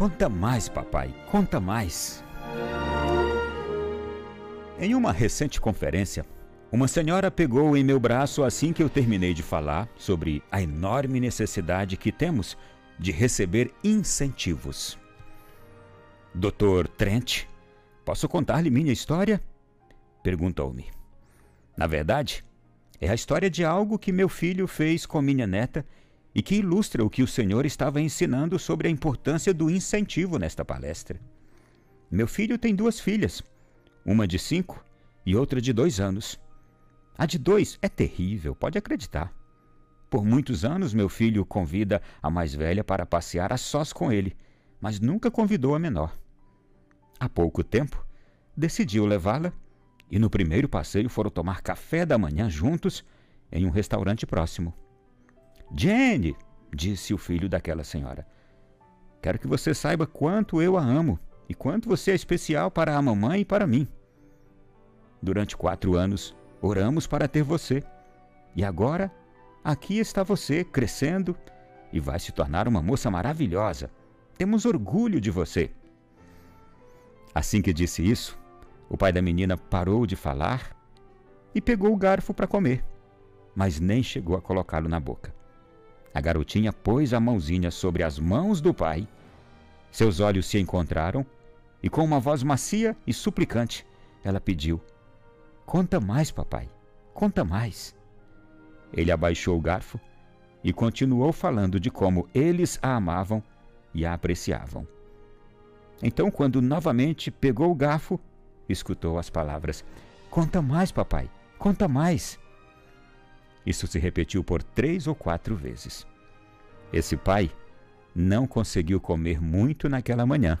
Conta mais, papai, conta mais. Em uma recente conferência, uma senhora pegou em meu braço assim que eu terminei de falar sobre a enorme necessidade que temos de receber incentivos. Doutor Trent, posso contar-lhe minha história? Perguntou-me. Na verdade, é a história de algo que meu filho fez com minha neta e que ilustra o que o Senhor estava ensinando sobre a importância do incentivo nesta palestra. Meu filho tem duas filhas, uma de cinco e outra de dois anos. A de dois é terrível, pode acreditar. Por muitos anos, meu filho convida a mais velha para passear a sós com ele, mas nunca convidou a menor. Há pouco tempo, decidiu levá-la e no primeiro passeio foram tomar café da manhã juntos em um restaurante próximo. Jenny, disse o filho daquela senhora, quero que você saiba quanto eu a amo e quanto você é especial para a mamãe e para mim. Durante quatro anos, oramos para ter você. E agora, aqui está você, crescendo e vai se tornar uma moça maravilhosa. Temos orgulho de você. Assim que disse isso, o pai da menina parou de falar e pegou o garfo para comer, mas nem chegou a colocá-lo na boca. A garotinha pôs a mãozinha sobre as mãos do pai. Seus olhos se encontraram e, com uma voz macia e suplicante, ela pediu: Conta mais, papai, conta mais. Ele abaixou o garfo e continuou falando de como eles a amavam e a apreciavam. Então, quando novamente pegou o garfo, escutou as palavras: Conta mais, papai, conta mais. Isso se repetiu por três ou quatro vezes. Esse pai não conseguiu comer muito naquela manhã,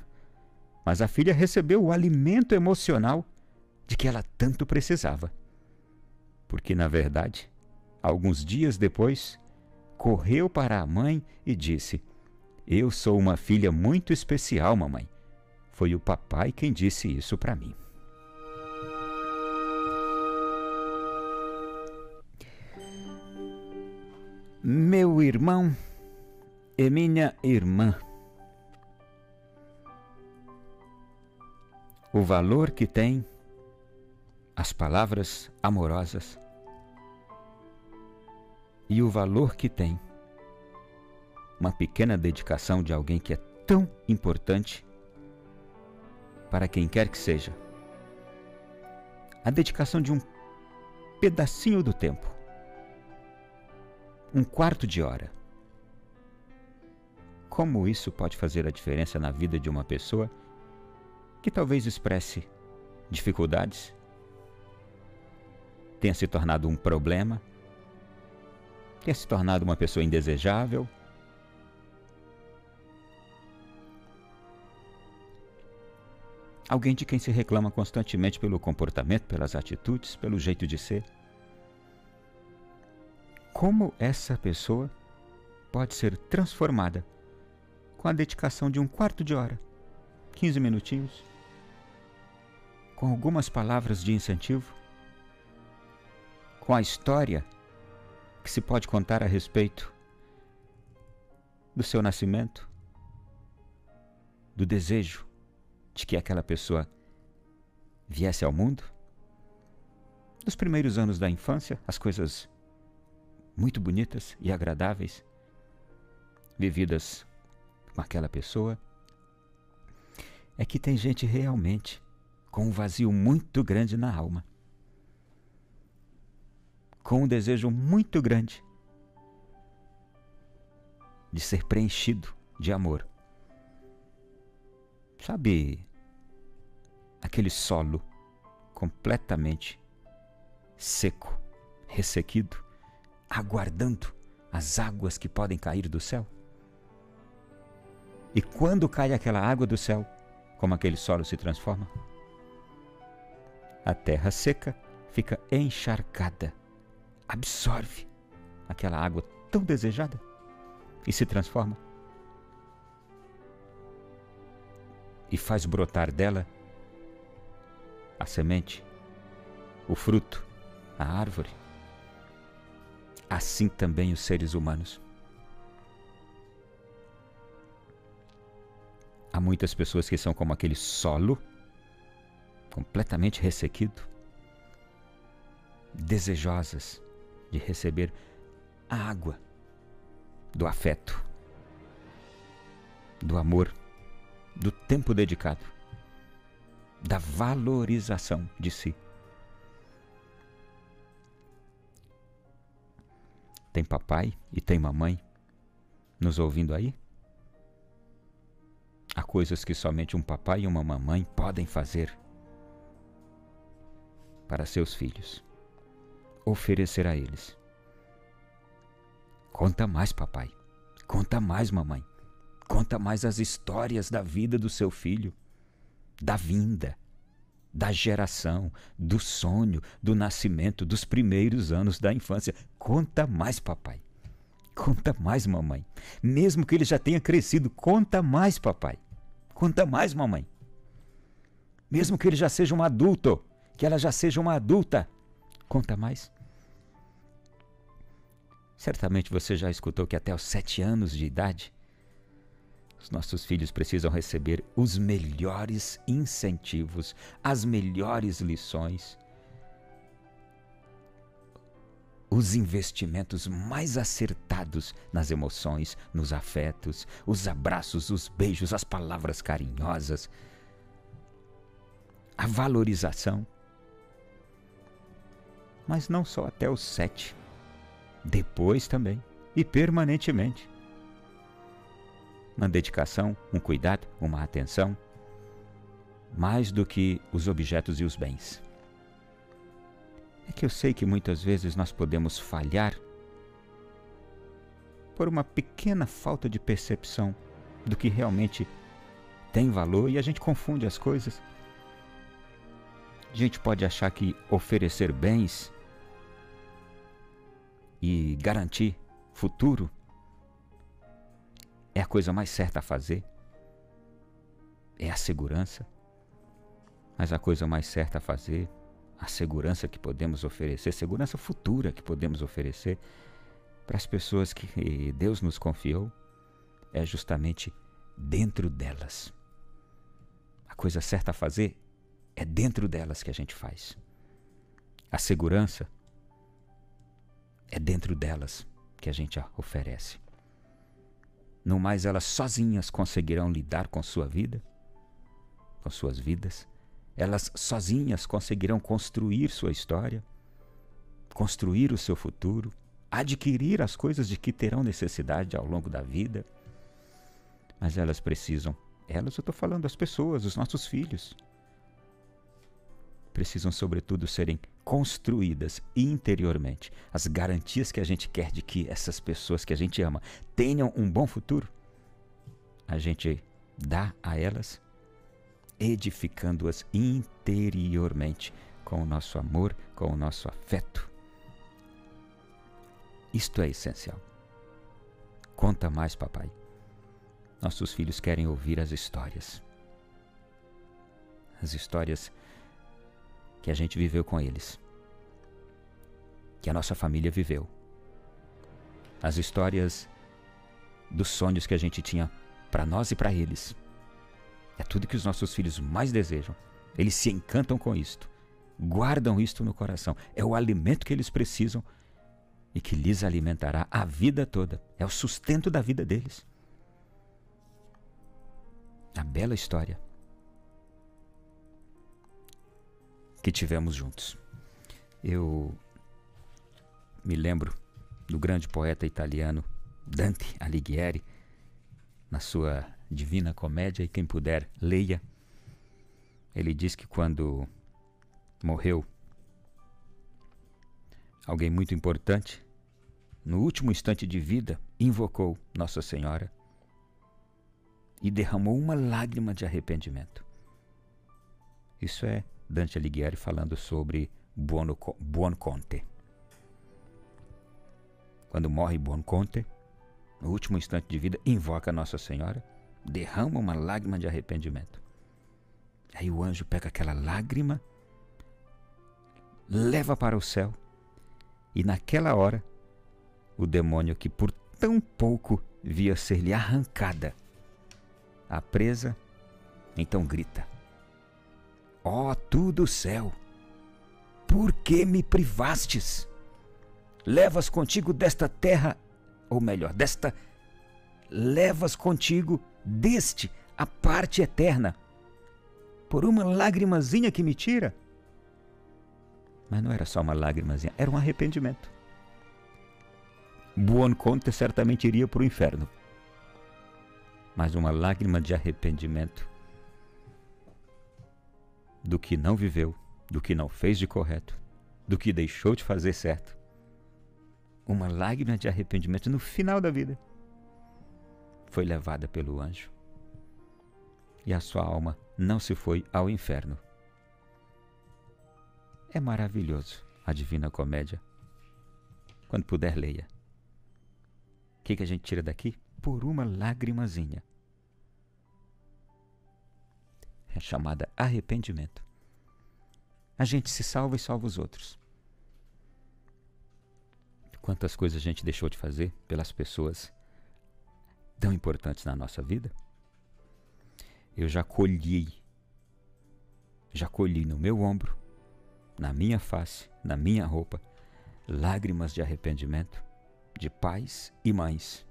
mas a filha recebeu o alimento emocional de que ela tanto precisava. Porque, na verdade, alguns dias depois, correu para a mãe e disse: Eu sou uma filha muito especial, mamãe. Foi o papai quem disse isso para mim. Meu irmão e minha irmã. O valor que tem as palavras amorosas e o valor que tem uma pequena dedicação de alguém que é tão importante para quem quer que seja. A dedicação de um pedacinho do tempo, um quarto de hora. Como isso pode fazer a diferença na vida de uma pessoa que talvez expresse dificuldades, tenha se tornado um problema, tenha se tornado uma pessoa indesejável. Alguém de quem se reclama constantemente pelo comportamento, pelas atitudes, pelo jeito de ser. Como essa pessoa pode ser transformada com a dedicação de um quarto de hora, 15 minutinhos, com algumas palavras de incentivo? com a história que se pode contar a respeito do seu nascimento, do desejo de que aquela pessoa viesse ao mundo, dos primeiros anos da infância, as coisas muito bonitas e agradáveis vividas com aquela pessoa, é que tem gente realmente com um vazio muito grande na alma com um desejo muito grande de ser preenchido de amor. Sabe aquele solo completamente seco, ressequido, aguardando as águas que podem cair do céu? E quando cai aquela água do céu, como aquele solo se transforma? A terra seca fica encharcada absorve aquela água tão desejada e se transforma. E faz brotar dela a semente, o fruto, a árvore. Assim também os seres humanos. Há muitas pessoas que são como aquele solo, completamente ressequido, desejosas de receber a água do afeto, do amor, do tempo dedicado, da valorização de si. Tem papai e tem mamãe nos ouvindo aí? Há coisas que somente um papai e uma mamãe podem fazer para seus filhos, oferecer a eles. Conta mais, papai. Conta mais, mamãe. Conta mais as histórias da vida do seu filho, da vinda, da geração, do sonho, do nascimento, dos primeiros anos da infância. Conta mais, papai. Conta mais, mamãe. Mesmo que ele já tenha crescido, conta mais, papai. Conta mais, mamãe. Mesmo que ele já seja um adulto, que ela já seja uma adulta, conta mais. Certamente você já escutou que até os sete anos de idade, os nossos filhos precisam receber os melhores incentivos, as melhores lições, os investimentos mais acertados nas emoções, nos afetos, os abraços, os beijos, as palavras carinhosas, a valorização. Mas não só até os sete, depois também e permanentemente. Uma dedicação, um cuidado, uma atenção, mais do que os objetos e os bens. É que eu sei que muitas vezes nós podemos falhar por uma pequena falta de percepção do que realmente tem valor e a gente confunde as coisas. A gente pode achar que oferecer bens e garantir futuro é a coisa mais certa a fazer. É a segurança. Mas a coisa mais certa a fazer a segurança que podemos oferecer, segurança futura que podemos oferecer para as pessoas que Deus nos confiou, é justamente dentro delas. A coisa certa a fazer é dentro delas que a gente faz. A segurança é dentro delas que a gente oferece. Não mais elas sozinhas conseguirão lidar com sua vida, com suas vidas elas sozinhas conseguirão construir sua história, construir o seu futuro, adquirir as coisas de que terão necessidade ao longo da vida. Mas elas precisam, elas eu estou falando das pessoas, os nossos filhos, precisam, sobretudo, serem construídas interiormente. As garantias que a gente quer de que essas pessoas que a gente ama tenham um bom futuro, a gente dá a elas edificando-as interiormente com o nosso amor, com o nosso afeto. Isto é essencial. Conta mais, papai. Nossos filhos querem ouvir as histórias. As histórias que a gente viveu com eles. Que a nossa família viveu. As histórias dos sonhos que a gente tinha para nós e para eles. É tudo que os nossos filhos mais desejam. Eles se encantam com isto. Guardam isto no coração. É o alimento que eles precisam e que lhes alimentará a vida toda. É o sustento da vida deles. A bela história que tivemos juntos. Eu me lembro do grande poeta italiano Dante Alighieri, na sua Divina Comédia, e quem puder, leia. Ele diz que quando morreu alguém muito importante, no último instante de vida, invocou Nossa Senhora e derramou uma lágrima de arrependimento. Isso é Dante Alighieri falando sobre Buonconte. Quando morre Buonconte, no último instante de vida, invoca Nossa Senhora derrama uma lágrima de arrependimento. Aí o anjo pega aquela lágrima, leva para o céu, e naquela hora, o demônio que por tão pouco via ser-lhe arrancada a presa Então grita: Ó oh, tu do céu, por que me privastes? Levas contigo desta terra, ou melhor, desta levas contigo deste a parte eterna, por uma lágrimazinha que me tira? Mas não era só uma lágrimazinha, era um arrependimento. Buonconte certamente iria para o inferno. Mas uma lágrima de arrependimento do que não viveu, do que não fez de correto, do que deixou de fazer certo. Uma lágrima de arrependimento no final da vida foi levada pelo anjo. E a sua alma não se foi ao inferno. É maravilhoso a Divina Comédia. Quando puder, leia. O que, que a gente tira daqui? Por uma lágrimazinha. É chamada arrependimento. A gente se salva e salva os outros. Quantas coisas a gente deixou de fazer pelas pessoas tão importantes na nossa vida? Eu já colhi, já colhi no meu ombro, na minha face, na minha roupa, lágrimas de arrependimento de pais e mães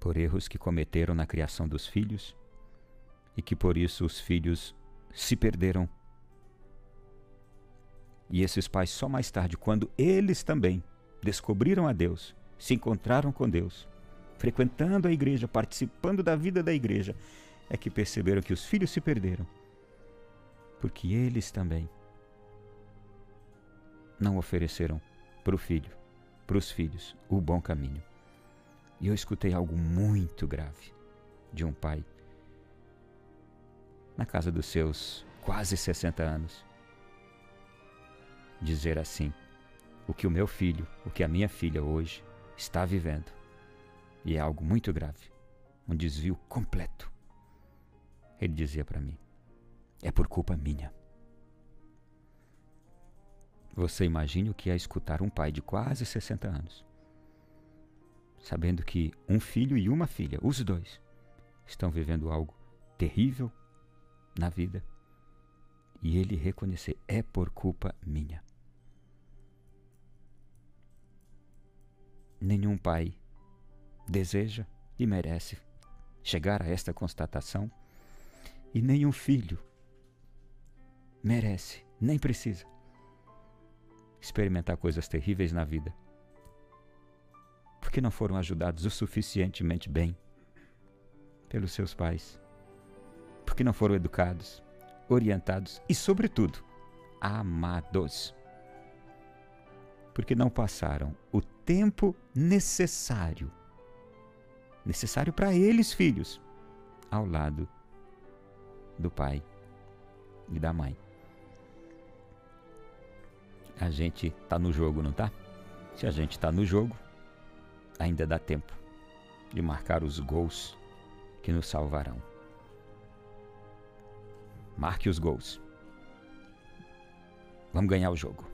por erros que cometeram na criação dos filhos e que por isso os filhos se perderam. E esses pais, só mais tarde, quando eles também descobriram a Deus, se encontraram com Deus, frequentando a igreja, participando da vida da igreja, é que perceberam que os filhos se perderam. Porque eles também não ofereceram para o filho, para os filhos, o bom caminho. E eu escutei algo muito grave de um pai na casa dos seus quase 60 anos dizer assim: o que o meu filho, o que a minha filha hoje está vivendo e é algo muito grave, um desvio completo. Ele dizia para mim: é por culpa minha. Você imagine o que é escutar um pai de quase 60 anos, sabendo que um filho e uma filha, os dois, estão vivendo algo terrível na vida e ele reconhecer: é por culpa minha. Nenhum pai deseja e merece chegar a esta constatação, e nenhum filho merece, nem precisa experimentar coisas terríveis na vida, porque não foram ajudados o suficientemente bem pelos seus pais, porque não foram educados, orientados e, sobretudo, amados, porque não passaram o tempo necessário necessário para eles, filhos, ao lado do pai e da mãe a gente tá no jogo, não tá? Se a gente tá no jogo, ainda dá tempo de marcar os gols que nos salvarão. Marque os gols. Vamos ganhar o jogo.